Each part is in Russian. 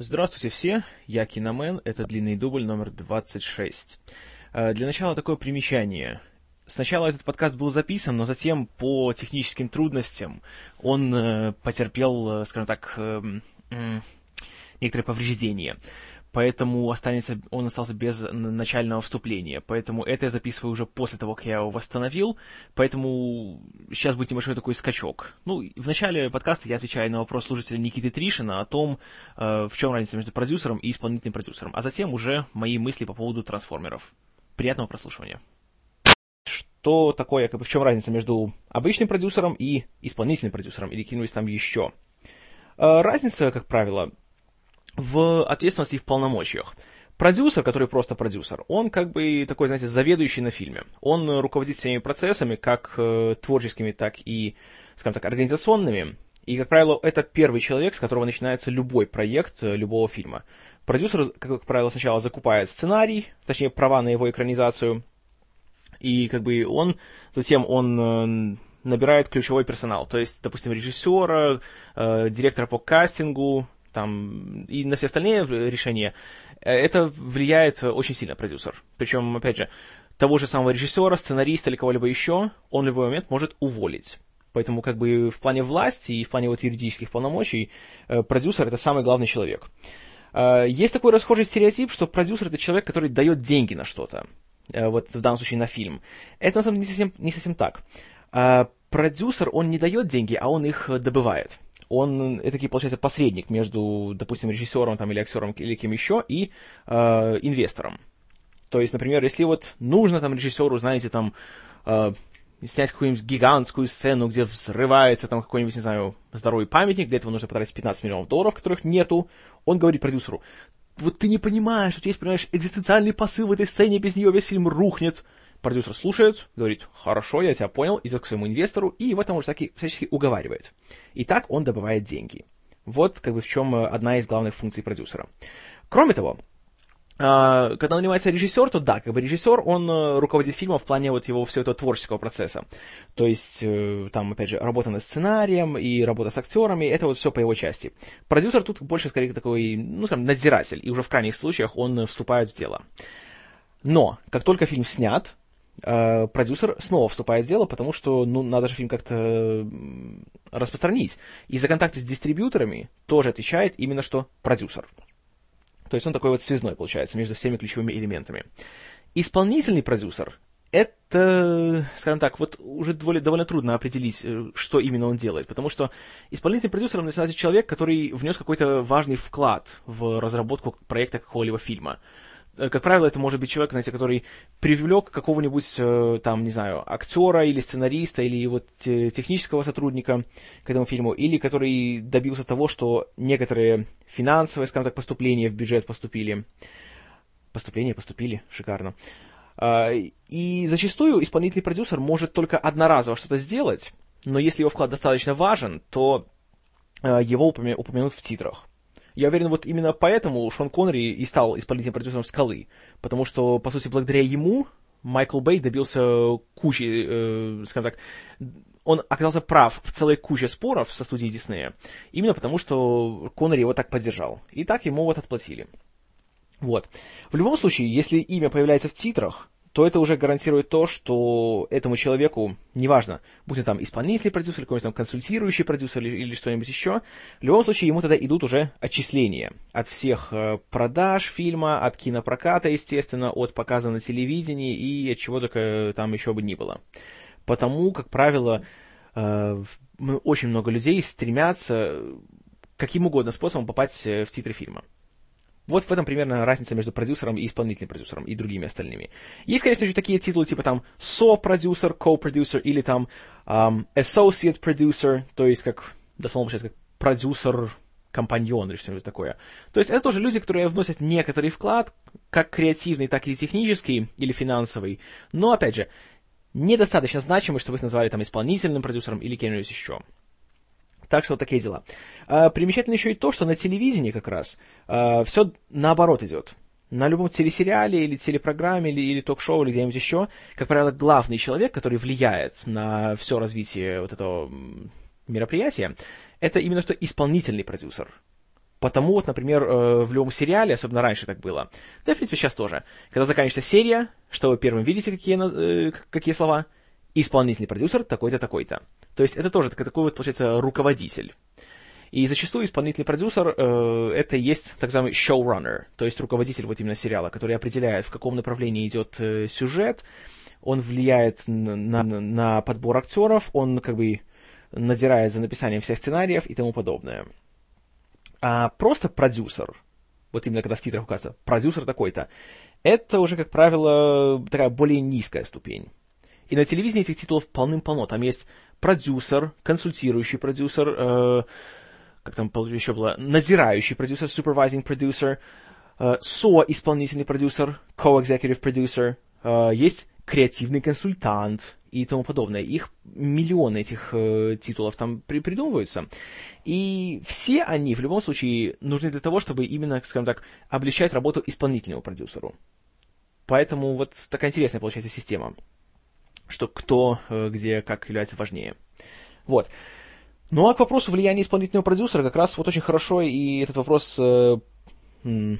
Здравствуйте все, я Киномен, это длинный дубль номер 26. Э, для начала такое примечание. Сначала этот подкаст был записан, но затем по техническим трудностям он э, потерпел, э, скажем так, эм, некоторые повреждения поэтому останется, он остался без начального вступления. Поэтому это я записываю уже после того, как я его восстановил, поэтому сейчас будет небольшой такой скачок. Ну, в начале подкаста я отвечаю на вопрос слушателя Никиты Тришина о том, э, в чем разница между продюсером и исполнительным продюсером, а затем уже мои мысли по поводу трансформеров. Приятного прослушивания. Что такое, как бы, в чем разница между обычным продюсером и исполнительным продюсером, или кинулись там еще? Э, разница, как правило, в ответственности и в полномочиях. Продюсер, который просто продюсер, он как бы такой, знаете, заведующий на фильме. Он руководит всеми процессами, как э, творческими, так и, скажем так, организационными. И, как правило, это первый человек, с которого начинается любой проект э, любого фильма. Продюсер, как правило, сначала закупает сценарий, точнее, права на его экранизацию, и как бы он, затем он э, набирает ключевой персонал, то есть, допустим, режиссера, э, директора по кастингу, там, и на все остальные решения, э, это влияет очень сильно продюсер. Причем, опять же, того же самого режиссера, сценариста или кого-либо еще, он в любой момент может уволить. Поэтому как бы в плане власти и в плане вот юридических полномочий э, продюсер это самый главный человек. Э, есть такой расхожий стереотип, что продюсер это человек, который дает деньги на что-то. Вот в данном случае на фильм. Это на самом деле не совсем, не совсем так. Продюсер, он не дает деньги, а он их добывает он это получается посредник между, допустим, режиссером там, или актером или кем еще и э, инвестором. То есть, например, если вот нужно там режиссеру, знаете, там э, снять какую-нибудь гигантскую сцену, где взрывается там какой-нибудь, не знаю, здоровый памятник, для этого нужно потратить 15 миллионов долларов, которых нету, он говорит продюсеру, вот ты не понимаешь, что есть, понимаешь, экзистенциальный посыл в этой сцене, без нее весь фильм рухнет. Продюсер слушает, говорит, хорошо, я тебя понял, идет к своему инвестору и его там уже таки всячески уговаривает. И так он добывает деньги. Вот как бы в чем э, одна из главных функций продюсера. Кроме того, а, когда нанимается режиссер, то да, как бы режиссер, он э, руководит фильмом в плане вот его всего этого творческого процесса. То есть, э, там, опять же, работа над сценарием и работа с актерами, это вот все по его части. Продюсер тут больше, скорее, такой, ну, скажем, надзиратель, и уже в крайних случаях он вступает в дело. Но, как только фильм снят, продюсер снова вступает в дело, потому что, ну, надо же фильм как-то распространить. И за контакты с дистрибьюторами тоже отвечает именно что продюсер. То есть он такой вот связной, получается, между всеми ключевыми элементами. Исполнительный продюсер — это, скажем так, вот уже довольно, довольно трудно определить, э, что именно он делает, потому что исполнительный продюсер, он, на человек, который внес какой-то важный вклад в разработку проекта какого-либо фильма. Э, как правило, это может быть человек, знаете, который привлек какого-нибудь, э, там, не знаю, актера или сценариста, или вот технического сотрудника к этому фильму, или который добился того, что некоторые финансовые, скажем так, поступления в бюджет поступили. Поступления поступили, шикарно. А, и зачастую исполнительный продюсер может только одноразово что-то сделать, но если его вклад достаточно важен, то э, его упомянут в титрах. Я уверен, вот именно поэтому Шон Коннери и стал исполнительным продюсером «Скалы». Потому что, по сути, благодаря ему Майкл Бэй добился кучи, э, скажем так, он оказался прав в целой куче споров со студией Диснея, именно потому что Коннери его так поддержал. И так ему вот отплатили. Вот. В любом случае, если имя появляется в титрах, то это уже гарантирует то, что этому человеку, неважно, будь он там исполнительный продюсер, какой-нибудь там консультирующий продюсер или, или что-нибудь еще, в любом случае ему тогда идут уже отчисления от всех э, продаж фильма, от кинопроката, естественно, от показа на телевидении и от чего только там еще бы ни было. Потому, как правило, э, очень много людей стремятся каким угодно способом попасть э, в титры фильма. Вот в этом примерно разница между продюсером и исполнительным продюсером и другими остальными. Есть, конечно же, такие титулы типа там со-продюсер, co-продюсер или там um, associate producer, то есть как, дословно получается, как продюсер компаньон или что-нибудь такое. То есть это тоже люди, которые вносят некоторый вклад, как креативный, так и технический или финансовый, но, опять же, недостаточно значимый, чтобы их назвали там исполнительным продюсером или кем-нибудь еще. Так что вот такие дела. А, примечательно еще и то, что на телевидении как раз а, все наоборот идет. На любом телесериале или телепрограмме или, или ток-шоу или где-нибудь еще, как правило, главный человек, который влияет на все развитие вот этого мероприятия, это именно что исполнительный продюсер. Потому вот, например, э, в любом сериале, особенно раньше так было, да, в принципе, сейчас тоже, когда заканчивается серия, что вы первым видите, какие, э, какие слова, исполнительный продюсер такой-то, такой-то. То есть это тоже такой вот, получается, руководитель. И зачастую исполнительный продюсер э, это есть так называемый showrunner, то есть руководитель вот именно сериала, который определяет, в каком направлении идет э, сюжет, он влияет на, на, на подбор актеров, он как бы надирает за написанием всех сценариев и тому подобное. А просто продюсер, вот именно когда в титрах указано продюсер такой-то, это уже, как правило, такая более низкая ступень. И на телевидении этих титулов полным-полно. Там есть продюсер, консультирующий продюсер, э, как там еще было, надзирающий продюсер, supervising producer, э, со-исполнительный продюсер, co-executive producer, э, есть креативный консультант и тому подобное. Их миллионы этих э, титулов там при придумываются. И все они в любом случае нужны для того, чтобы именно, скажем так, облегчать работу исполнительному продюсеру. Поэтому вот такая интересная получается система, что кто, э, где, как является важнее. Вот. Ну а к вопросу влияния исполнительного продюсера как раз вот очень хорошо и этот вопрос, э, скажем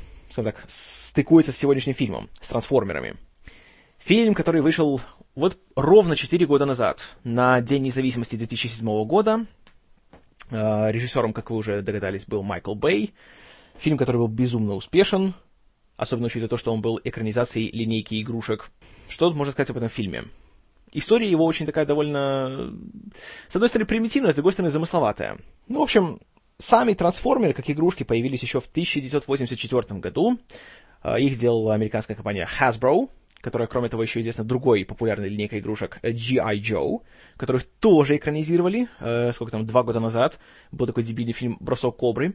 так, стыкуется с сегодняшним фильмом, с трансформерами. Фильм, который вышел вот ровно 4 года назад, на День независимости 2007 года. Э, режиссером, как вы уже догадались, был Майкл Бэй. Фильм, который был безумно успешен, особенно учитывая то, что он был экранизацией линейки игрушек. Что можно сказать об этом фильме? История его очень такая довольно, с одной стороны, примитивная, с другой стороны, замысловатая. Ну, в общем, сами трансформеры, как игрушки, появились еще в 1984 году. Э, их делала американская компания Hasbro, которая, кроме того, еще известна другой популярной линейкой игрушек G.I. Joe, которых тоже экранизировали, э, сколько там, два года назад. Был такой дебильный фильм «Бросок кобры».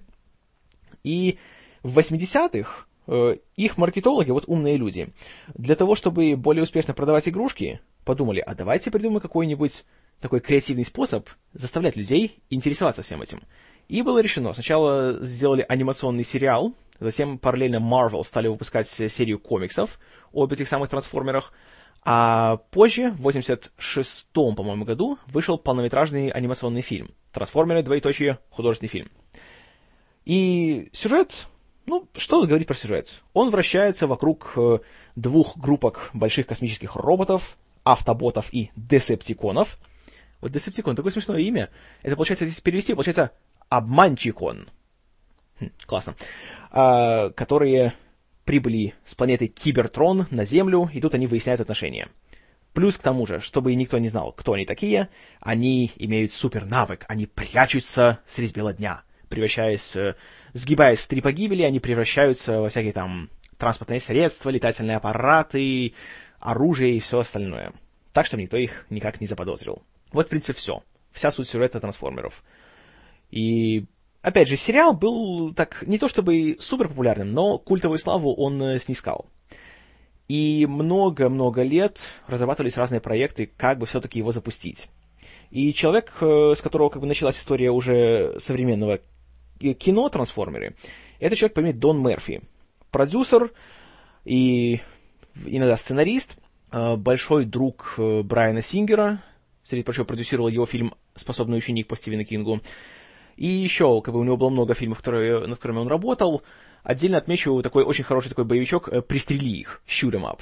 И в 80-х э, их маркетологи, вот умные люди, для того, чтобы более успешно продавать игрушки, подумали, а давайте придумаем какой-нибудь такой креативный способ заставлять людей интересоваться всем этим. И было решено, сначала сделали анимационный сериал, затем параллельно Marvel стали выпускать серию комиксов об этих самых трансформерах, а позже, в 86-м, по-моему, году, вышел полнометражный анимационный фильм «Трансформеры. Двоеточие. Художественный фильм». И сюжет, ну, что говорить про сюжет? Он вращается вокруг э, двух группок больших космических роботов, автоботов и десептиконов. Вот десептикон, такое смешное имя. Это, получается, если перевести, получается обманчикон. Хм, классно. А, которые прибыли с планеты Кибертрон на Землю, и тут они выясняют отношения. Плюс к тому же, чтобы никто не знал, кто они такие, они имеют супер навык, они прячутся средь бела дня, превращаясь, э, сгибаясь в три погибели, они превращаются во всякие там транспортные средства, летательные аппараты, оружие и все остальное. Так, что никто их никак не заподозрил. Вот, в принципе, все. Вся суть сюжета трансформеров. И Опять же, сериал был так не то чтобы супер популярным, но культовую славу он э, снискал. И много-много лет разрабатывались разные проекты, как бы все-таки его запустить. И человек, э, с которого как бы началась история уже современного кино «Трансформеры», это человек по имени Дон Мерфи. Продюсер и иногда сценарист, э, большой друг Брайана Сингера, среди прочего продюсировал его фильм «Способный ученик» по Стивену Кингу, и еще, как бы у него было много фильмов, которые, над которыми он работал. Отдельно отмечу такой очень хороший такой боевичок э, «Пристрели их», «Shoot em up».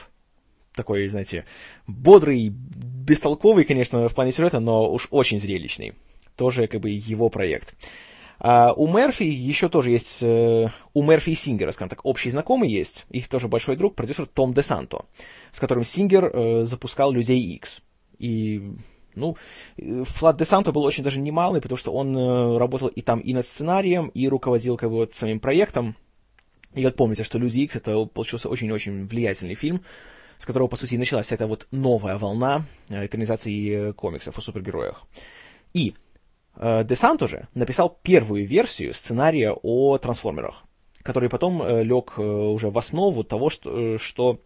Такой, знаете, бодрый, бестолковый, конечно, в плане сюжета, но уж очень зрелищный. Тоже, как бы, его проект. А у Мерфи еще тоже есть, э, у Мерфи и Сингера, скажем так, общий знакомый есть, их тоже большой друг, продюсер Том Де Санто, с которым Сингер э, запускал Людей X. И ну, Флат де Санто был очень даже немалый, потому что он э, работал и там и над сценарием, и руководил как бы вот самим проектом. И вот помните, что «Люди Икс» это получился очень-очень влиятельный фильм, с которого, по сути, началась эта вот новая волна э, экранизации э, комиксов о супергероях. И э, Де Санто же написал первую версию сценария о трансформерах, который потом э, лег э, уже в основу того, что, что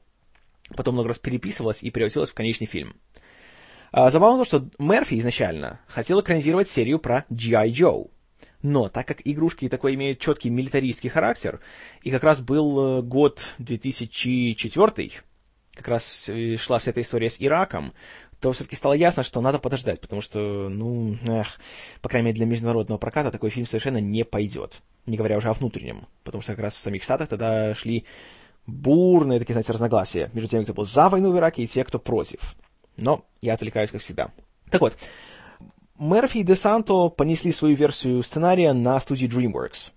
потом много раз переписывалось и превратилось в конечный фильм. Забавно то, что Мерфи изначально хотел экранизировать серию про G.I. Joe. Но так как игрушки такой имеют четкий милитаристский характер, и как раз был год 2004, как раз шла вся эта история с Ираком, то все-таки стало ясно, что надо подождать, потому что, ну, эх, по крайней мере, для международного проката такой фильм совершенно не пойдет. Не говоря уже о внутреннем, потому что как раз в самих Штатах тогда шли бурные такие, знаете, разногласия между теми, кто был за войну в Ираке, и те, кто против. Но я отвлекаюсь, как всегда. Так вот, Мерфи и Де Санто понесли свою версию сценария на студии DreamWorks.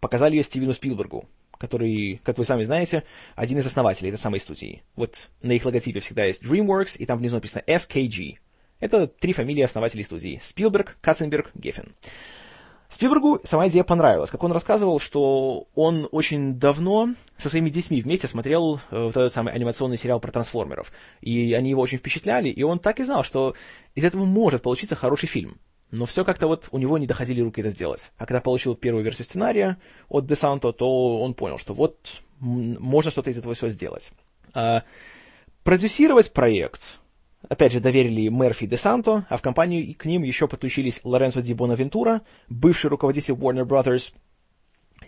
Показали ее Стивену Спилбергу, который, как вы сами знаете, один из основателей этой самой студии. Вот на их логотипе всегда есть DreamWorks, и там внизу написано SKG. Это три фамилии основателей студии. Спилберг, Катценберг, Геффен. Спилбергу сама идея понравилась. Как он рассказывал, что он очень давно со своими детьми вместе смотрел э, вот этот самый анимационный сериал про трансформеров. И они его очень впечатляли, и он так и знал, что из этого может получиться хороший фильм. Но все как-то вот у него не доходили руки это сделать. А когда получил первую версию сценария от Десанто, то он понял, что вот можно что-то из этого всего сделать. А, продюсировать проект опять же, доверили Мерфи и Де Санто, а в компанию к ним еще подключились Лоренцо Ди Бонавентура, бывший руководитель Warner Brothers,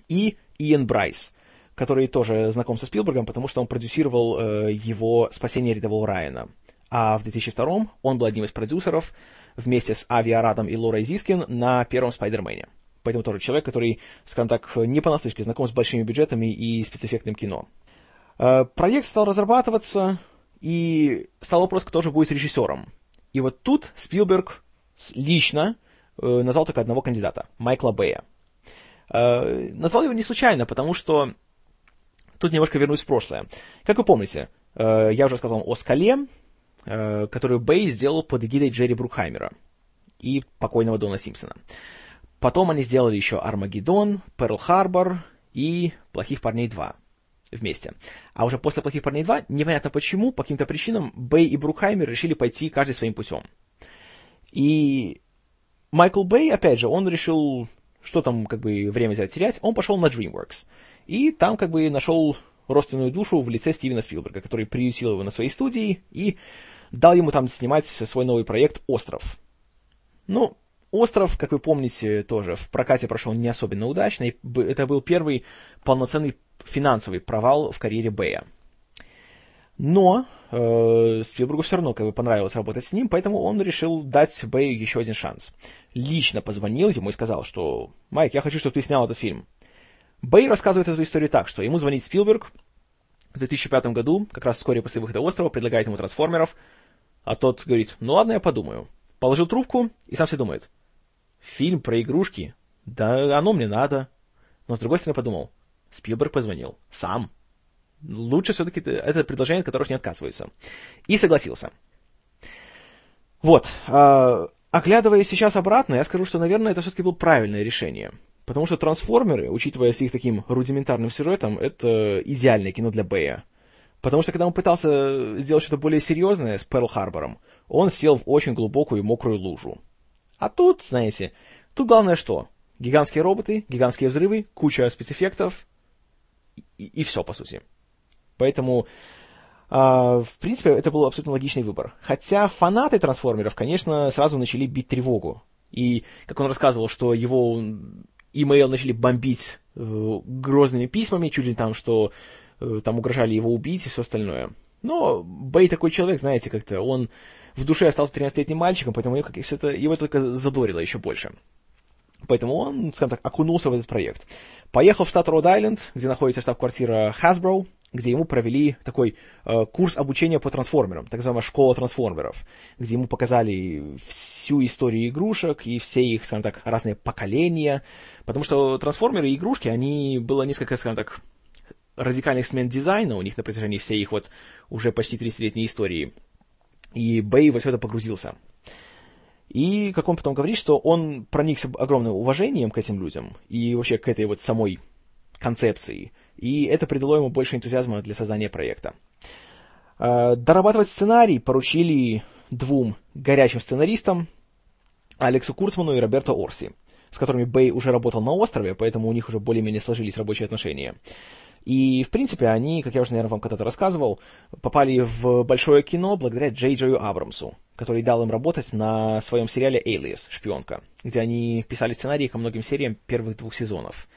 и Иэн Брайс, который тоже знаком со Спилбергом, потому что он продюсировал э, его «Спасение рядового Райана». А в 2002 он был одним из продюсеров вместе с Ави Арадом и Лорой Зискин на первом Спайдермене. Поэтому тоже человек, который, скажем так, не понаслышке знаком с большими бюджетами и спецэффектным кино. Э, проект стал разрабатываться, и стал вопрос, кто же будет режиссером. И вот тут Спилберг лично э, назвал только одного кандидата, Майкла Бэя. Э, назвал его не случайно, потому что тут немножко вернусь в прошлое. Как вы помните, я уже сказал о «Скале», которую Бэй сделал под эгидой Джерри Брукхаймера и покойного Дона Симпсона. Потом они сделали еще «Армагеддон», «Перл Харбор» и «Плохих парней 2» вместе. А уже после «Плохих парней 2», непонятно почему, по каким-то причинам, Бэй и Брукхаймер решили пойти каждый своим путем. И Майкл Бэй, опять же, он решил, что там как бы время взять терять, он пошел на DreamWorks. И там как бы нашел родственную душу в лице Стивена Спилберга, который приютил его на своей студии и дал ему там снимать свой новый проект «Остров». Ну, «Остров», как вы помните, тоже в прокате прошел не особенно удачно. Это был первый полноценный финансовый провал в карьере Бэя. Но э, Спилбергу все равно как бы понравилось работать с ним, поэтому он решил дать Бэю еще один шанс. Лично позвонил ему и сказал, что «Майк, я хочу, чтобы ты снял этот фильм». Бэй рассказывает эту историю так, что ему звонит Спилберг в 2005 году, как раз вскоре после выхода «Острова», предлагает ему «Трансформеров», а тот говорит «Ну ладно, я подумаю». Положил трубку и сам себе думает «Фильм про игрушки? Да оно мне надо». Но с другой стороны подумал – Спилберг позвонил. Сам. Лучше все-таки это предложение, от которых не отказываются. И согласился. Вот. Э, оглядывая сейчас обратно, я скажу, что, наверное, это все-таки было правильное решение. Потому что трансформеры, учитывая с их таким рудиментарным сюжетом, это идеальное кино для Бэя. Потому что когда он пытался сделать что-то более серьезное с Перл Харбором, он сел в очень глубокую и мокрую лужу. А тут, знаете, тут главное что? Гигантские роботы, гигантские взрывы, куча спецэффектов, и, и все, по сути. Поэтому, э, в принципе, это был абсолютно логичный выбор. Хотя фанаты трансформеров, конечно, сразу начали бить тревогу. И, как он рассказывал, что его имейл начали бомбить э, грозными письмами, чуть ли там, что там угрожали его убить и все остальное. Но Бэй такой человек, знаете, как-то он в душе остался 13-летним мальчиком, поэтому его, все это, его только задорило еще больше. Поэтому он, скажем так, окунулся в этот проект. Поехал в штат Род-Айленд, где находится штаб-квартира Hasbro, где ему провели такой э, курс обучения по трансформерам, так называемая школа трансформеров, где ему показали всю историю игрушек и все их, скажем так, разные поколения, потому что трансформеры и игрушки, они было несколько, скажем так, радикальных смен дизайна у них на протяжении всей их вот уже почти 30-летней истории. И Бэй во все это погрузился. И, как он потом говорит, что он проникся огромным уважением к этим людям и вообще к этой вот самой концепции. И это придало ему больше энтузиазма для создания проекта. А, дорабатывать сценарий поручили двум горячим сценаристам, Алексу Курцману и Роберто Орси, с которыми Бэй уже работал на острове, поэтому у них уже более-менее сложились рабочие отношения. И, в принципе, они, как я уже, наверное, вам когда-то рассказывал, попали в большое кино благодаря Джей Джею Абрамсу, который дал им работать на своем сериале «Alias. Шпионка», где они писали сценарии ко многим сериям первых двух сезонов.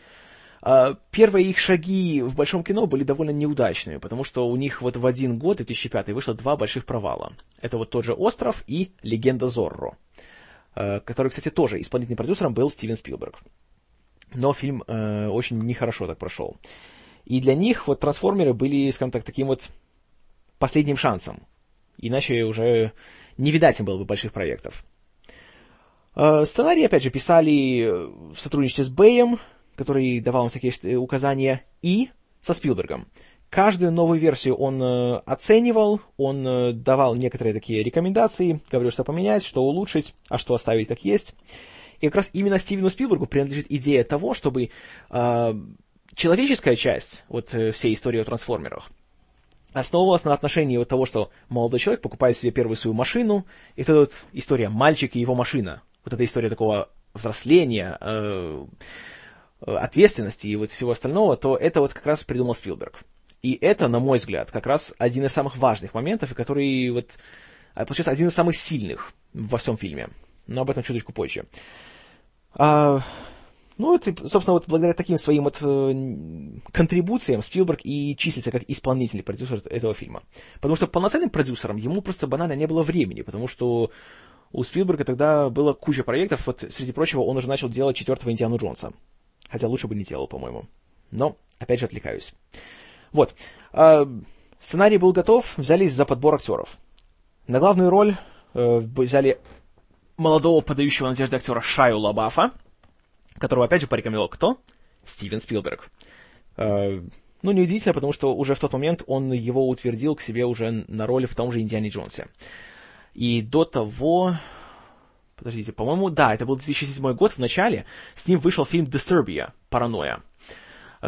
Uh, первые их шаги в большом кино были довольно неудачными, потому что у них вот в один год, 2005, вышло два больших провала. Это вот тот же «Остров» и «Легенда Зорро», uh, который, кстати, тоже исполнительным продюсером был Стивен Спилберг. Но фильм uh, очень нехорошо так прошел. И для них вот «Трансформеры» были, скажем так, таким вот последним шансом. Иначе уже не видать им было бы больших проектов. Сценарий, опять же, писали в сотрудничестве с Бэем, который давал им всякие э, указания, и со Спилбергом. Каждую новую версию он э, оценивал, он э, давал некоторые такие рекомендации, говорил, что поменять, что улучшить, а что оставить как есть. И как раз именно Стивену Спилбергу принадлежит идея того, чтобы э, человеческая часть вот э, всей истории о трансформерах основывалась на отношении вот того, что молодой человек покупает себе первую свою машину, и вот эта вот история «мальчик и его машина», вот эта история такого взросления, э, Э, ответственности и вот всего остального, то это вот как раз придумал Спилберг. И это, на мой взгляд, как раз один из самых важных моментов, и который вот, а, получается, один из самых сильных во всем фильме. Но об этом чуточку позже. А, ну, это, собственно, вот благодаря таким своим вот э, контрибуциям Спилберг и числится как исполнительный продюсер этого фильма. Потому что полноценным продюсером ему просто банально не было времени, потому что у Спилберга тогда было куча проектов, вот, среди прочего, он уже начал делать четвертого Индиану Джонса. Хотя лучше бы не делал, по-моему. Но, опять же, отвлекаюсь. Вот. Э, сценарий был готов, взялись за подбор актеров. На главную роль э, взяли молодого подающего надежды актера Шаю Лабафа, которого, опять же, порекомендовал кто? Стивен Спилберг. Э, ну, неудивительно, потому что уже в тот момент он его утвердил к себе уже на роли в том же Индиане Джонсе. И до того, Подождите, по-моему, да, это был 2007 год в начале. С ним вышел фильм Disturbia, Паранойя,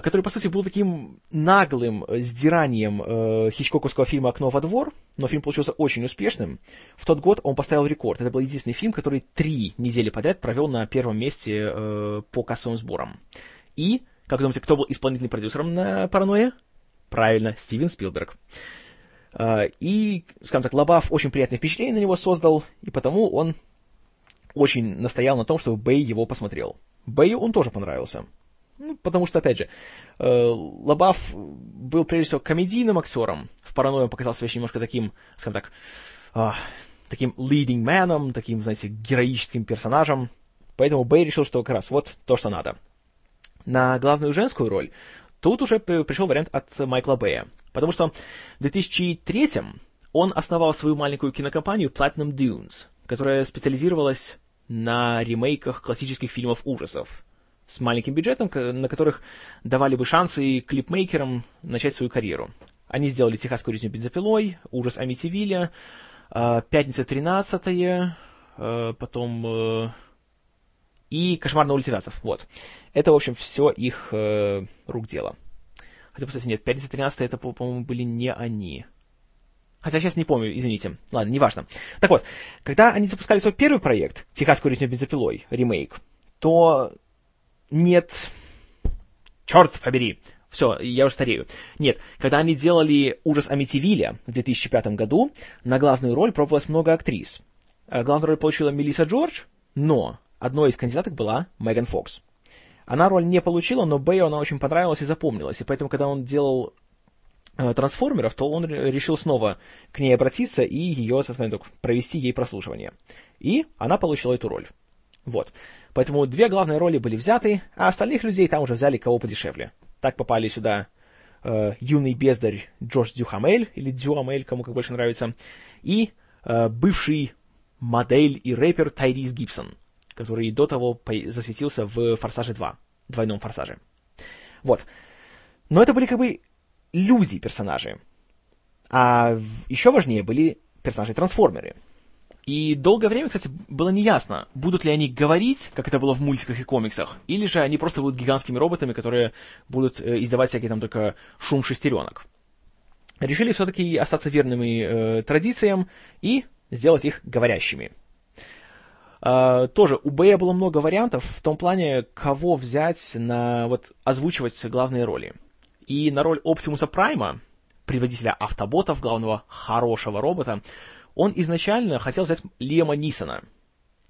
который, по сути, был таким наглым сдиранием э, хичкоковского фильма «Окно во двор», но фильм получился очень успешным. В тот год он поставил рекорд. Это был единственный фильм, который три недели подряд провел на первом месте э, по кассовым сборам. И, как думаете, кто был исполнительным продюсером на «Паранойя»? Правильно, Стивен Спилберг. Uh, и, скажем так, Лобав очень приятное впечатление на него создал, и потому он очень настоял на том, чтобы Бэй его посмотрел. Бэю он тоже понравился. Ну, потому что, опять же, э, Лабаф был, прежде всего, комедийным актером. В «Паранойе» он показался еще немножко таким, скажем так, э, таким leading man, таким, знаете, героическим персонажем. Поэтому Бэй решил, что как раз вот то, что надо. На главную женскую роль тут уже пришел вариант от Майкла Бэя. Потому что в 2003 он основал свою маленькую кинокомпанию Platinum Dunes, которая специализировалась на ремейках классических фильмов ужасов с маленьким бюджетом, на которых давали бы шансы клипмейкерам начать свою карьеру. Они сделали «Техасскую резню бензопилой», «Ужас Амитивилля», а, «Пятница 13 а, потом э, и «Кошмар на улице Вязов». Вот. Это, в общем, все их э, рук дело. Хотя, кстати, нет, «Пятница 13 это, по-моему, были не они. Хотя сейчас не помню, извините. Ладно, неважно. Так вот, когда они запускали свой первый проект, «Техасскую резню бензопилой», ремейк, то нет... Черт побери! Все, я уже старею. Нет, когда они делали «Ужас Амитивилля» в 2005 году, на главную роль пробовалось много актрис. Э, главную роль получила Мелисса Джордж, но одной из кандидаток была Меган Фокс. Она роль не получила, но Бэю она очень понравилась и запомнилась, и поэтому, когда он делал Э, трансформеров, то он решил снова к ней обратиться и ее, так сказать, провести ей прослушивание. И она получила эту роль. Вот. Поэтому две главные роли были взяты, а остальных людей там уже взяли кого подешевле. Так попали сюда э, юный бездарь Джордж Дюхамель, или Дюамель, кому как больше нравится, и э, бывший модель и рэпер Тайрис Гибсон, который до того засветился в «Форсаже 2», двойном «Форсаже». Вот. Но это были как бы люди-персонажи. А еще важнее были персонажи-трансформеры. И долгое время, кстати, было неясно, будут ли они говорить, как это было в мультиках и комиксах, или же они просто будут гигантскими роботами, которые будут э, издавать всякие там только шум шестеренок. Решили все-таки остаться верными э, традициям и сделать их говорящими. Uh, тоже у Бэя было много вариантов в том плане, кого взять на вот озвучивать главные роли. И на роль Оптимуса Прайма, предводителя автоботов, главного хорошего робота, он изначально хотел взять Лема Нисона.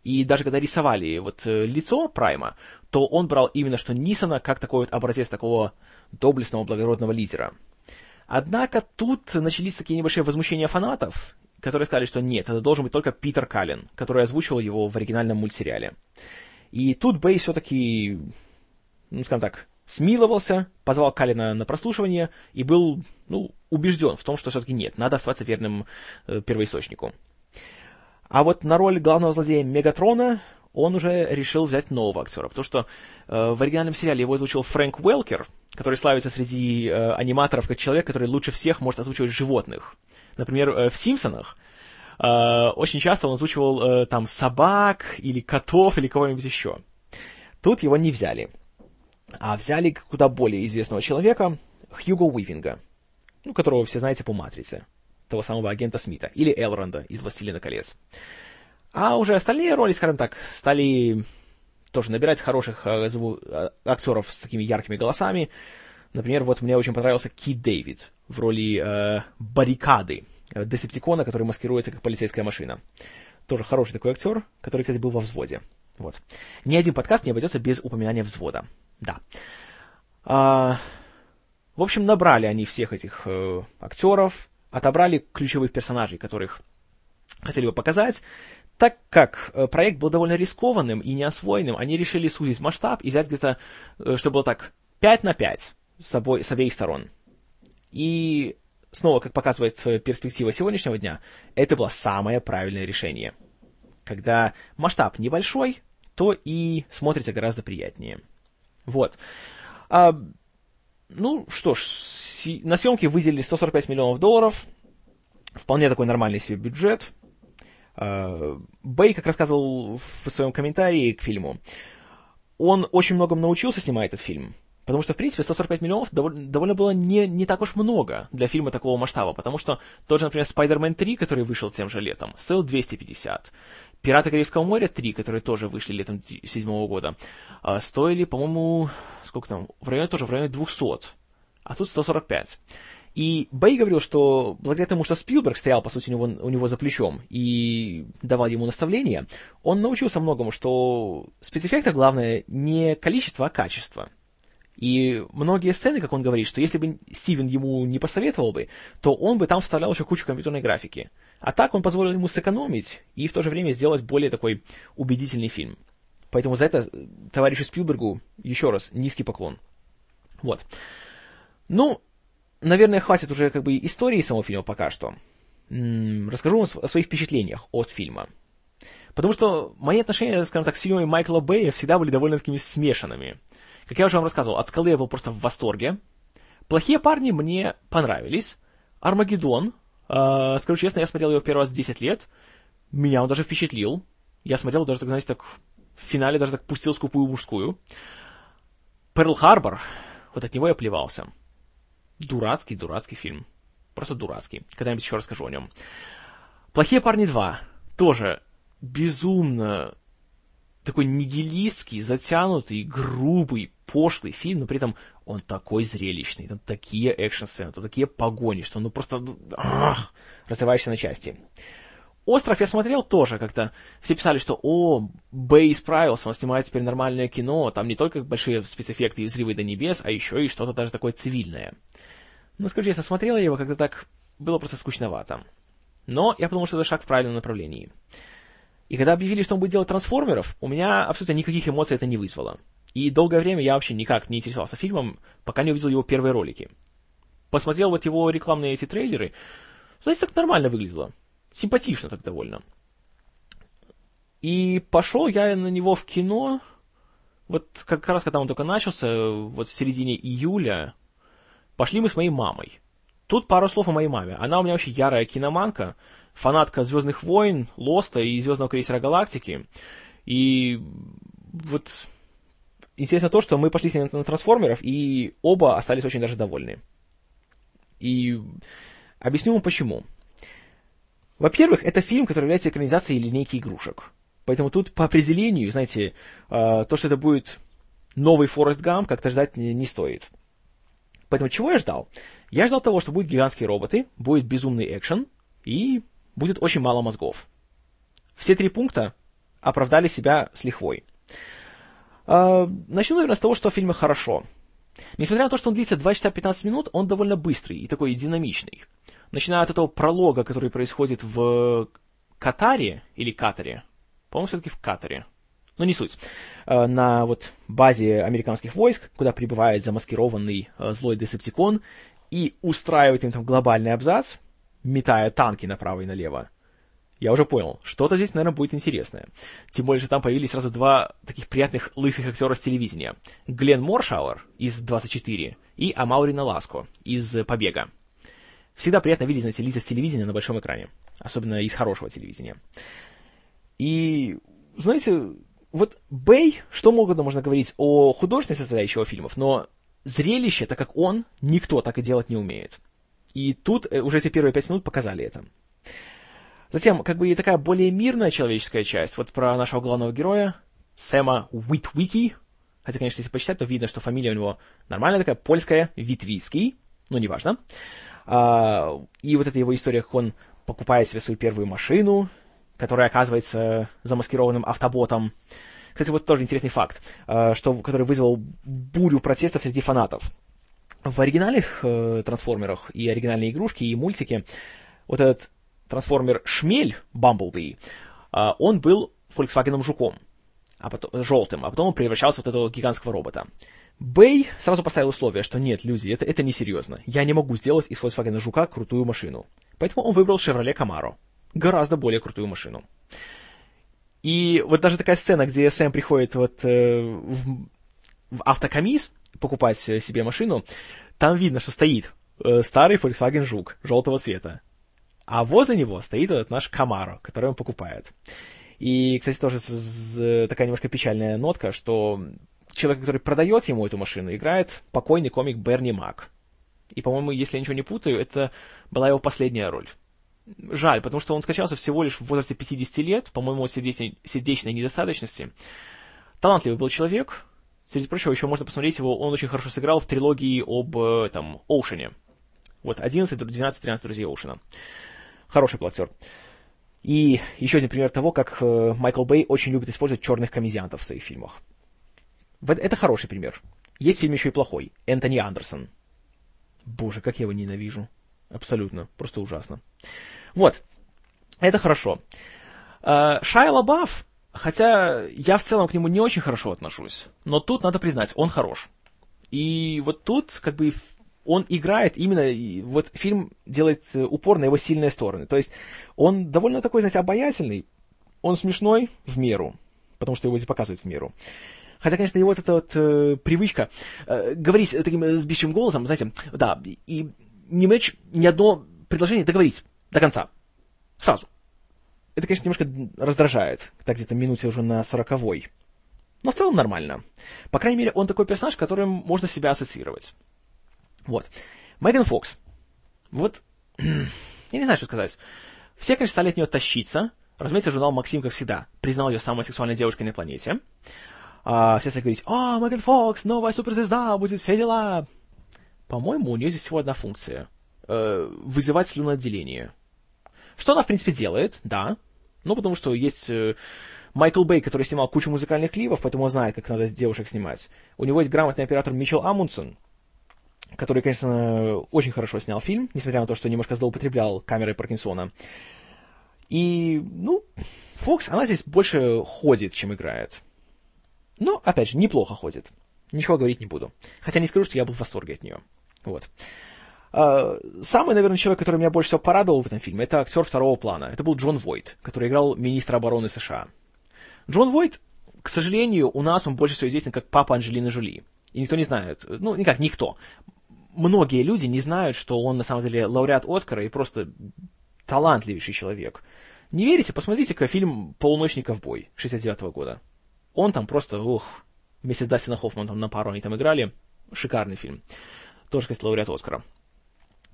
И даже когда рисовали вот э, лицо Прайма, то он брал именно что Нисона как такой вот образец такого доблестного, благородного лидера. Однако тут начались такие небольшие возмущения фанатов, которые сказали, что нет, это должен быть только Питер Каллен, который озвучивал его в оригинальном мультсериале. И тут Бэй все-таки, ну, скажем так, смиловался, позвал Калина на прослушивание и был, ну, убежден в том, что все-таки нет, надо оставаться верным э, первоисточнику. А вот на роль главного злодея Мегатрона он уже решил взять нового актера, потому что э, в оригинальном сериале его озвучил Фрэнк Уэлкер, который славится среди э, аниматоров как человек, который лучше всех может озвучивать животных. Например, э, в «Симпсонах» э, очень часто он озвучивал э, там собак или котов или кого-нибудь еще. Тут его не взяли. А взяли куда более известного человека, Хьюго Уивинга, ну, которого все знаете по «Матрице», того самого агента Смита, или Элронда из «Властелина колец». А уже остальные роли, скажем так, стали тоже набирать хороших э, зву- э, актеров с такими яркими голосами. Например, вот мне очень понравился Кит Дэвид в роли э, баррикады, э, Десептикона, который маскируется как полицейская машина. Тоже хороший такой актер, который, кстати, был во взводе. Вот. Ни один подкаст не обойдется без упоминания взвода. Да. А, в общем, набрали они всех этих э, актеров, отобрали ключевых персонажей, которых хотели бы показать. Так как э, проект был довольно рискованным и неосвоенным, они решили сузить масштаб и взять где-то, э, чтобы было так, 5 на 5 с, собой, с обеих сторон. И снова, как показывает э, перспектива сегодняшнего дня, это было самое правильное решение. Когда масштаб небольшой, то и смотрится гораздо приятнее. Вот. А, ну что ж, на съемки выделили 145 миллионов долларов. Вполне такой нормальный себе бюджет. А, Бэй, как рассказывал в своем комментарии к фильму, он очень многому научился, снимая этот фильм. Потому что, в принципе, 145 миллионов довольно, довольно было не, не так уж много для фильма такого масштаба. Потому что тот же, например, Spider-Man 3, который вышел тем же летом, стоил 250. Пираты Карибского моря 3, которые тоже вышли летом 2007 года, а, стоили, по-моему, сколько там, в районе тоже, в районе 200. А тут 145. И Бэй говорил, что благодаря тому, что Спилберг стоял, по сути, у него, у него за плечом и давал ему наставления, он научился многому, что в спецэффектах главное не количество, а качество. И многие сцены, как он говорит, что если бы Стивен ему не посоветовал бы, то он бы там вставлял еще кучу компьютерной графики. А так он позволил ему сэкономить и в то же время сделать более такой убедительный фильм. Поэтому за это товарищу Спилбергу еще раз низкий поклон. Вот. Ну, наверное, хватит уже как бы истории самого фильма пока что. Расскажу вам о своих впечатлениях от фильма. Потому что мои отношения, скажем так, с фильмами Майкла Бэя всегда были довольно такими смешанными. Как я уже вам рассказывал, от «Скалы» я был просто в восторге. «Плохие парни» мне понравились. «Армагеддон», э, скажу честно, я смотрел его первый раз 10 лет. Меня он даже впечатлил. Я смотрел даже, так, знаете, так в финале даже так пустил скупую мужскую. «Перл Харбор», вот от него я плевался. Дурацкий, дурацкий фильм. Просто дурацкий. Когда-нибудь еще расскажу о нем. «Плохие парни 2» тоже безумно такой нигилистский, затянутый, грубый, пошлый фильм, но при этом он такой зрелищный, там такие экшн-сцены, там такие погони, что ну просто ах, разрываешься на части. «Остров» я смотрел тоже как-то. Все писали, что «О, Бэй исправился, он снимает теперь нормальное кино, там не только большие спецэффекты и взрывы до небес, а еще и что-то даже такое цивильное». Ну, скажу честно, смотрел я его, когда так было просто скучновато. Но я подумал, что это шаг в правильном направлении. И когда объявили, что он будет делать трансформеров, у меня абсолютно никаких эмоций это не вызвало. И долгое время я вообще никак не интересовался фильмом, пока не увидел его первые ролики. Посмотрел вот его рекламные эти трейлеры. Знаете, так нормально выглядело. Симпатично так довольно. И пошел я на него в кино, вот как раз когда он только начался, вот в середине июля, пошли мы с моей мамой. Тут пару слов о моей маме. Она у меня вообще ярая киноманка, фанатка Звездных войн, Лоста и Звездного крейсера Галактики. И вот интересно то, что мы пошли с ней на трансформеров, и оба остались очень даже довольны. И объясню вам почему. Во-первых, это фильм, который является экранизацией линейки игрушек. Поэтому тут по определению, знаете, а, то, что это будет новый Форест Гам, как-то ждать не, стоит. Поэтому чего я ждал? Я ждал того, что будут гигантские роботы, будет безумный экшен и будет очень мало мозгов. Все три пункта оправдали себя с лихвой. Э, начну, наверное, с того, что в фильме хорошо. Несмотря на то, что он длится 2 часа 15 минут, он довольно быстрый и такой динамичный. Начиная от этого пролога, который происходит в Катаре или Катаре, по-моему, все-таки в Катаре, но не суть, э, на вот базе американских войск, куда прибывает замаскированный э, злой Десептикон и устраивает им там глобальный абзац, метая танки направо и налево. Я уже понял, что-то здесь, наверное, будет интересное. Тем более, что там появились сразу два таких приятных лысых актера с телевидения. Глен Моршауэр из «24» и Амаурина Ласко из «Побега». Всегда приятно видеть, знаете, лица с телевидения на большом экране. Особенно из хорошего телевидения. И, знаете, вот Бэй, что угодно можно говорить о художественной составляющей его фильмов, но зрелище, так как он, никто так и делать не умеет. И тут э, уже эти первые пять минут показали это. Затем, как бы и такая более мирная человеческая часть, вот про нашего главного героя, Сэма Уитвики, хотя, конечно, если почитать, то видно, что фамилия у него нормальная такая, польская, Витвицкий, но неважно. А, и вот эта его история, как он покупает себе свою первую машину, которая оказывается замаскированным автоботом. Кстати, вот тоже интересный факт, э, что, который вызвал бурю протестов среди фанатов. В оригинальных э, трансформерах и оригинальные игрушки, и мультики вот этот трансформер Шмель, Бамблби, э, он был Volkswagen Жуком, а потом, желтым, а потом он превращался в вот этого гигантского робота. Бэй сразу поставил условие, что нет, люди, это, это несерьезно. Я не могу сделать из Volkswagen Жука крутую машину. Поэтому он выбрал Chevrolet Camaro гораздо более крутую машину. И вот даже такая сцена, где Сэм приходит вот э, в, в автокомис покупать себе машину, там видно, что стоит э, старый Volkswagen Жук желтого цвета. А возле него стоит этот наш Camaro, который он покупает. И, кстати, тоже такая немножко печальная нотка, что человек, который продает ему эту машину, играет покойный комик Берни Мак. И, по-моему, если я ничего не путаю, это была его последняя роль. Жаль, потому что он скачался всего лишь в возрасте 50 лет, по-моему, от сердечной, сердечной недостаточности. Талантливый был человек. Среди прочего, еще можно посмотреть его, он очень хорошо сыграл в трилогии об, э, там, Оушене. Вот, 11, 12, 13 друзей Оушена. Хороший был актер. И еще один пример того, как э, Майкл Бэй очень любит использовать черных комедиантов в своих фильмах. Это хороший пример. Есть фильм еще и плохой. Энтони Андерсон. Боже, как я его ненавижу. Абсолютно. Просто ужасно. Вот. Это хорошо. А, Шайа Лабаф, хотя я в целом к нему не очень хорошо отношусь, но тут надо признать, он хорош. И вот тут, как бы, он играет именно, вот фильм делает э, упор на его сильные стороны. То есть он довольно такой, знаете, обаятельный, он смешной в меру, потому что его здесь показывают в меру. Хотя, конечно, его вот эта вот э, привычка э, говорить таким э, сбивчивым голосом, знаете, да, и не мочь ни одно предложение договорить до конца. Сразу. Это, конечно, немножко раздражает. Так где-то минуте уже на сороковой. Но в целом нормально. По крайней мере, он такой персонаж, которым можно себя ассоциировать. Вот. Меган Фокс. Вот, я не знаю, что сказать. Все, конечно, стали от нее тащиться. Разумеется, журнал «Максим», как всегда, признал ее самой сексуальной девушкой на планете. А, все стали говорить, «О, Меган Фокс, новая суперзвезда, будет все дела». По-моему, у нее здесь всего одна функция. Э, вызывать слюноотделение. Что она, в принципе, делает, да. Ну, потому что есть э, Майкл Бэй, который снимал кучу музыкальных клипов, поэтому он знает, как надо девушек снимать. У него есть грамотный оператор Митчелл Амундсен, который, конечно, очень хорошо снял фильм, несмотря на то, что немножко злоупотреблял камерой Паркинсона. И, ну, Фокс, она здесь больше ходит, чем играет. Но, опять же, неплохо ходит. Ничего говорить не буду. Хотя не скажу, что я был в восторге от нее. Вот. А, самый, наверное, человек, который меня больше всего порадовал в этом фильме, это актер второго плана. Это был Джон Войт, который играл министра обороны США. Джон Войт, к сожалению, у нас он больше всего известен как папа Анджелины Жули. И никто не знает, ну, никак, никто. Многие люди не знают, что он на самом деле лауреат Оскара и просто талантливейший человек. Не верите? Посмотрите-ка фильм «Полуночный ковбой» 69 -го года. Он там просто, ух, вместе с Дастином Хоффманом на пару они там играли. Шикарный фильм. Тоже, кстати, лауреат Оскара.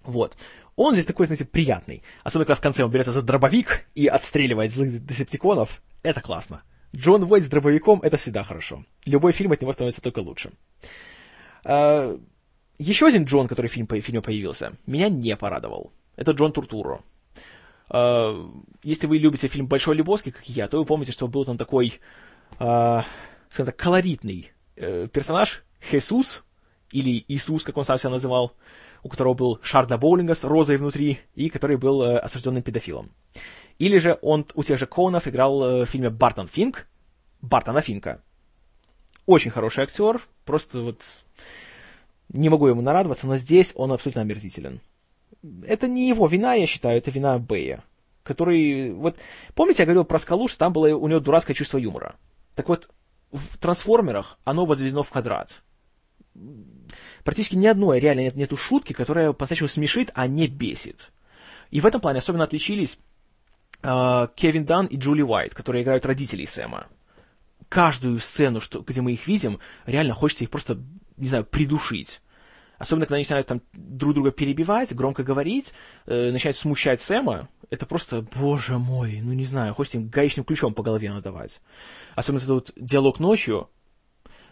Вот. Он здесь такой, знаете, приятный. Особенно, когда в конце он берется за дробовик и отстреливает злых десептиконов. Это классно. Джон Уэйт с дробовиком — это всегда хорошо. Любой фильм от него становится только лучше. А, еще один Джон, который в фильме появился, меня не порадовал. Это Джон Туртуро. э, если вы любите фильм «Большой Любовский», как я, то вы помните, что был там такой, э, скажем так, колоритный э, персонаж, Хесус, или Иисус, как он сам себя называл, у которого был шар для боулинга с розой внутри, и который был э, осужденным педофилом. Или же он у тех же Коунов играл э, в фильме «Бартон Финк», Бартона Финка. Очень хороший актер, просто вот не могу ему нарадоваться, но здесь он абсолютно омерзителен. Это не его вина, я считаю, это вина Бэя, который... Вот, помните, я говорил про скалу, что там было у него дурацкое чувство юмора? Так вот, в трансформерах оно возведено в квадрат. Практически ни одной реально нет, нету шутки, которая по-настоящему смешит, а не бесит. И в этом плане особенно отличились э, Кевин Дан и Джули Уайт, которые играют родителей Сэма. Каждую сцену, что, где мы их видим, реально хочется их просто, не знаю, придушить. Особенно, когда они начинают там друг друга перебивать, громко говорить, э, начинают смущать Сэма. Это просто, боже мой, ну не знаю, хочется им гаечным ключом по голове надавать. Особенно этот вот диалог ночью.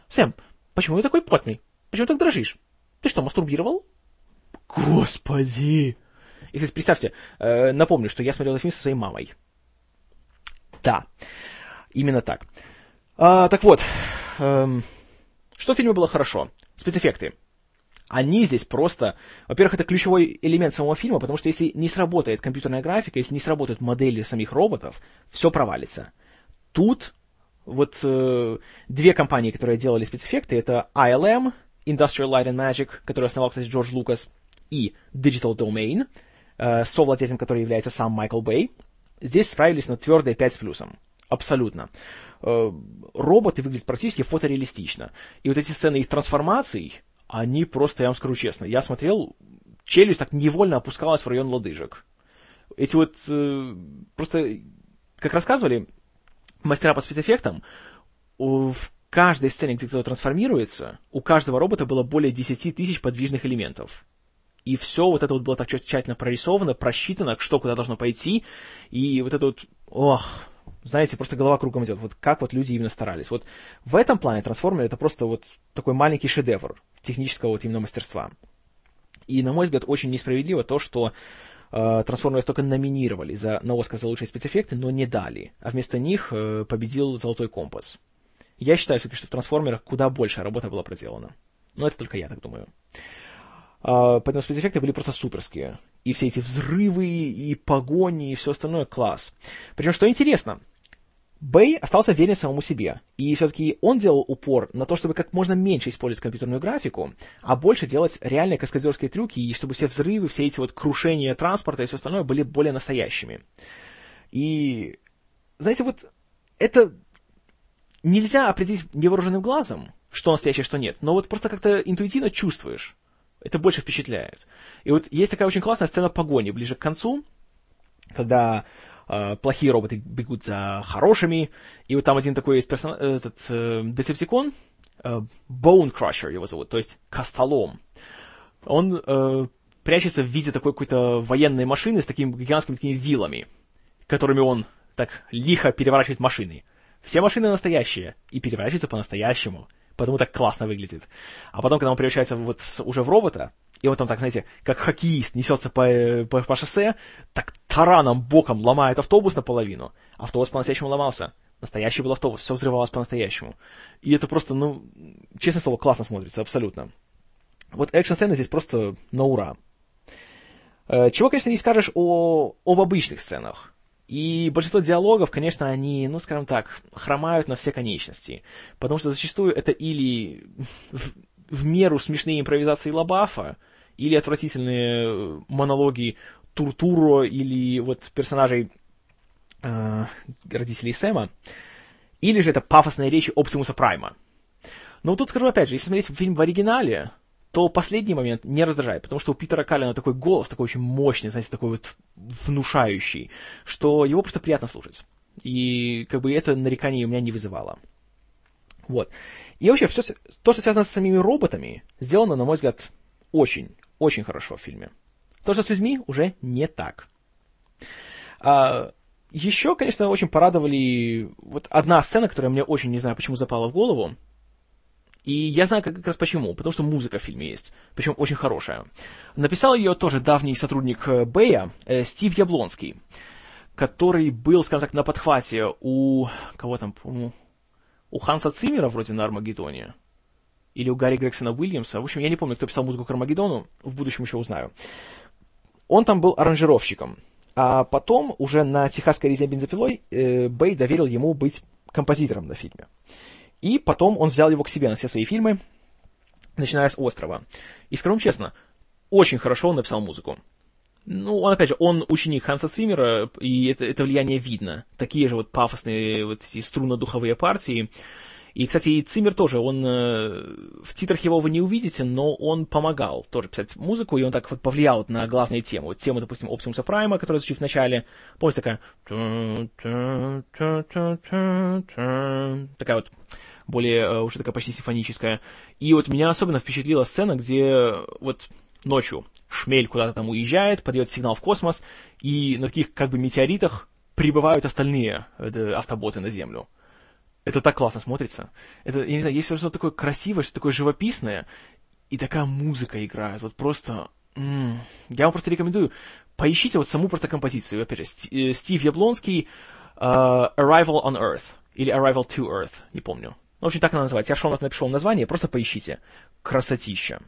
Сэм, почему ты такой потный? Почему так дрожишь? Ты что, мастурбировал? Господи! И, кстати, представьте, э, напомню, что я смотрел этот фильм со своей мамой. Да, именно так. А, так вот, эм, что в фильме было хорошо? Спецэффекты. Они здесь просто... Во-первых, это ключевой элемент самого фильма, потому что если не сработает компьютерная графика, если не сработают модели самих роботов, все провалится. Тут вот э, две компании, которые делали спецэффекты, это ILM, Industrial Light and Magic, который основал, кстати, Джордж Лукас, и Digital Domain, э, совладельцем которой является сам Майкл Бэй, здесь справились на твердые 5 с плюсом. Абсолютно. Э, роботы выглядят практически фотореалистично. И вот эти сцены их трансформаций, они просто, я вам скажу честно, я смотрел, челюсть так невольно опускалась в район лодыжек. Эти вот, э, просто, как рассказывали мастера по спецэффектам, в каждой сцене, где кто-то трансформируется, у каждого робота было более 10 тысяч подвижных элементов. И все вот это вот было так тщательно прорисовано, просчитано, что куда должно пойти. И вот это вот, ох, знаете, просто голова кругом идет. Вот как вот люди именно старались. Вот в этом плане трансформер это просто вот такой маленький шедевр технического вот именно мастерства. И, на мой взгляд, очень несправедливо то, что э, трансформеров только номинировали за, на Оскар за лучшие спецэффекты, но не дали. А вместо них э, победил Золотой компас. Я считаю все-таки, что в трансформерах куда больше работа была проделана. Но это только я так думаю. А, поэтому спецэффекты были просто суперские. И все эти взрывы, и погони, и все остальное класс. Причем, что интересно, Бэй остался верен самому себе, и все-таки он делал упор на то, чтобы как можно меньше использовать компьютерную графику, а больше делать реальные каскадерские трюки, и чтобы все взрывы, все эти вот крушения транспорта и все остальное были более настоящими. И, знаете, вот это нельзя определить невооруженным глазом, что настоящее, что нет, но вот просто как-то интуитивно чувствуешь. Это больше впечатляет. И вот есть такая очень классная сцена погони ближе к концу, когда э, плохие роботы бегут за хорошими, и вот там один такой есть персон... этот э, Десептикон, э, Bone Crusher его зовут, то есть Костолом. Он э, прячется в виде такой какой-то военной машины с такими гигантскими такими вилами, которыми он так лихо переворачивает машины. Все машины настоящие, и переворачиваются по-настоящему потому так классно выглядит. А потом, когда он превращается вот в, уже в робота, и он там так, знаете, как хоккеист несется по, по, по шоссе, так тараном боком ломает автобус наполовину. Автобус по-настоящему ломался. Настоящий был автобус, все взрывалось по-настоящему. И это просто, ну, честное слово, классно смотрится, абсолютно. Вот экшн-сцены здесь просто на ура. Э, чего, конечно, не скажешь о, об обычных сценах. И большинство диалогов, конечно, они, ну, скажем так, хромают на все конечности. Потому что зачастую это или в, в меру смешные импровизации Лабафа, или отвратительные монологи Туртуро или вот персонажей э, родителей Сэма, или же это пафосные речи Оптимуса Прайма. Но тут скажу опять же, если смотреть фильм в оригинале, то последний момент не раздражает, потому что у Питера Каллина такой голос, такой очень мощный, знаете, такой вот внушающий, что его просто приятно слушать. И как бы это нарекание у меня не вызывало. Вот. И вообще, все, то, что связано с самими роботами, сделано, на мой взгляд, очень, очень хорошо в фильме. То, что с людьми, уже не так. А, еще, конечно, очень порадовали... Вот одна сцена, которая мне очень, не знаю, почему запала в голову, И я знаю как, как раз почему. Потому что музыка в фильме есть. Причем очень хорошая. Написал ее тоже давний сотрудник э, Бэя, э, Стив Яблонский, который был, скажем так, на подхвате у... Кого там, по-моему? У Ханса Циммера вроде на Армагеддоне. Или у Гарри Грексона Уильямса. В общем, я не помню, кто писал музыку к Армагеддону. В будущем еще узнаю. Он там был аранжировщиком. А потом, уже на «Техасской резне бензопилой», э, Бэй доверил ему быть композитором на фильме. И потом он взял его к себе на все свои фильмы, начиная с «Острова». И скажу честно, очень хорошо он написал музыку. Ну, он, опять же, он ученик Ханса Циммера, и это, это влияние видно. Такие же вот пафосные вот эти струнно-духовые партии. И, кстати, и Циммер тоже, он э, в титрах его вы не увидите, но он помогал тоже писать музыку, и он так вот повлиял на главные темы. Вот тема, допустим, Оптимуса Прайма, которая звучит в начале, помните, такая... Такая вот более э, уже такая почти симфоническая. И вот меня особенно впечатлила сцена, где вот ночью шмель куда-то там уезжает, подает сигнал в космос, и на таких как бы метеоритах прибывают остальные э, автоботы на Землю. Это так классно смотрится. Это, я не знаю, есть что-то такое красивое, что-то такое живописное, и такая музыка играет. Вот просто... М-м, я вам просто рекомендую, поищите вот саму просто композицию. Опять же, э, Стив Яблонский uh, Arrival on Earth, или Arrival to Earth, не помню. Ну, в общем, так она называется. Я в шоу напишу название, просто поищите. Красотища.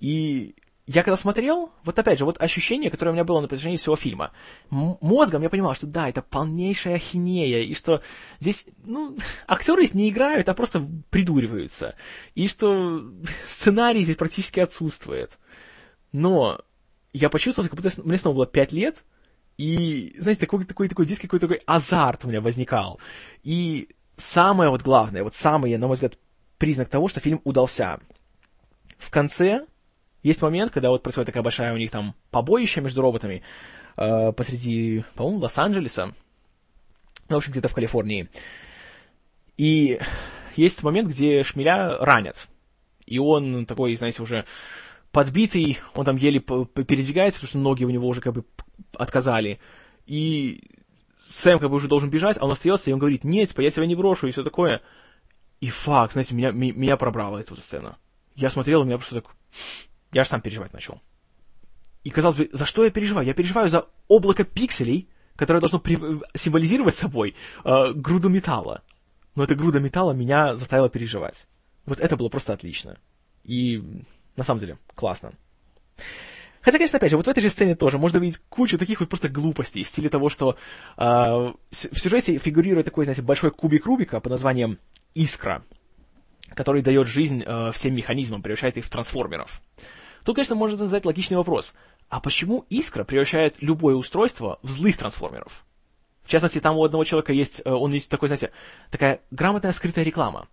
И я когда смотрел, вот опять же, вот ощущение, которое у меня было на протяжении всего фильма. Мозгом я понимал, что да, это полнейшая ахинея, и что здесь, ну, актеры не играют, а просто придуриваются. И что сценарий здесь практически отсутствует. Но я почувствовал, как будто мне снова было пять лет, и, знаете, такой, такой, такой детский какой-то такой азарт у меня возникал. И самое вот главное, вот самый, на мой взгляд, признак того, что фильм удался. В конце есть момент, когда вот происходит такая большая у них там побоище между роботами э, посреди, по-моему, Лос-Анджелеса, ну, в общем, где-то в Калифорнии. И есть момент, где Шмеля ранят. И он такой, знаете, уже подбитый, он там еле передвигается, потому что ноги у него уже как бы отказали. И Сэм как бы уже должен бежать, а он остается, и он говорит, нет, типа, я тебя не брошу, и все такое. И факт, знаете, меня, меня пробрала эта сцена. Я смотрел, у меня просто так... Я же сам переживать начал. И, казалось бы, за что я переживаю? Я переживаю за облако пикселей, которое должно при... символизировать собой э, груду металла. Но эта груда металла меня заставила переживать. Вот это было просто отлично. И, на самом деле, классно. Хотя, конечно, опять же, вот в этой же сцене тоже можно видеть кучу таких вот просто глупостей в стиле того, что э, в сюжете фигурирует такой, знаете, большой кубик Рубика под названием «Искра», который дает жизнь э, всем механизмам, превращает их в трансформеров. Тут, конечно, можно задать логичный вопрос. А почему искра превращает любое устройство в злых трансформеров? В частности, там у одного человека есть, э, он есть такой, знаете, такая грамотная скрытая реклама.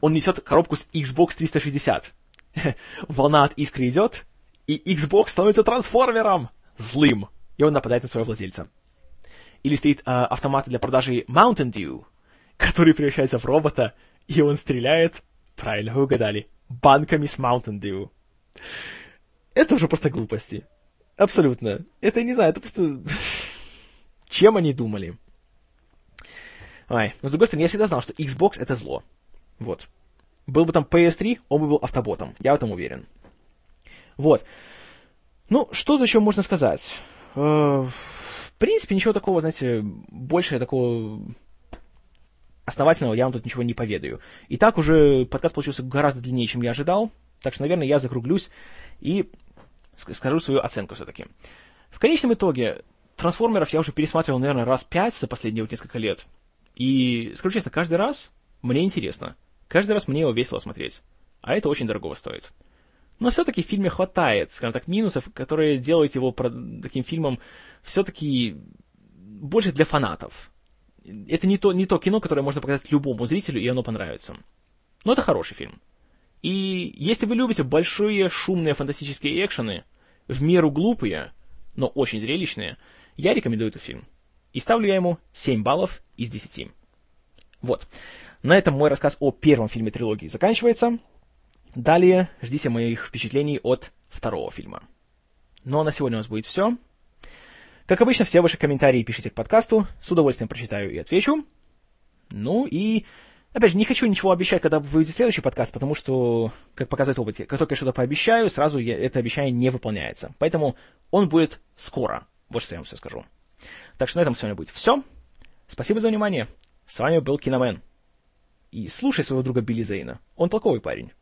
Он несет коробку с Xbox 360. Волна от искры идет, и Xbox становится трансформером злым, и он нападает на своего владельца. Или стоит э, автомат для продажи Mountain Dew, который превращается в робота, и он стреляет, правильно вы угадали, банками с Mountain Dew. Это уже просто глупости. Абсолютно. Это, не знаю, это просто... Чем они думали? Ай, но с другой стороны, я всегда знал, что Xbox это зло. Вот. Был бы там PS3, он бы был автоботом. Я в этом уверен. Вот. Ну, что еще можно сказать? Э, в принципе, ничего такого, знаете, больше такого основательного я вам тут ничего не поведаю. И так уже подкаст получился гораздо длиннее, чем я ожидал. Так что, наверное, я закруглюсь и скажу свою оценку все-таки. В конечном итоге, трансформеров я уже пересматривал, наверное, раз пять за последние вот несколько лет. И, скажу честно, каждый раз мне интересно. Каждый раз мне его весело смотреть. А это очень дорого стоит. Но все-таки в фильме хватает, скажем так, минусов, которые делают его таким фильмом все-таки больше для фанатов. Это не то, не то кино, которое можно показать любому зрителю, и оно понравится. Но это хороший фильм. И если вы любите большие, шумные, фантастические экшены, в меру глупые, но очень зрелищные, я рекомендую этот фильм. И ставлю я ему 7 баллов из 10. Вот. На этом мой рассказ о первом фильме трилогии заканчивается. Далее ждите моих впечатлений от второго фильма. Ну а на сегодня у нас будет все. Как обычно, все ваши комментарии пишите к подкасту, с удовольствием прочитаю и отвечу. Ну и Опять же, не хочу ничего обещать, когда выйдет следующий подкаст, потому что, как показывает опыт, как только я что-то пообещаю, сразу я, это обещание не выполняется. Поэтому он будет скоро. Вот что я вам все скажу. Так что на этом сегодня будет все. Спасибо за внимание. С вами был Киномен. И слушай своего друга Билли Зейна. Он толковый парень.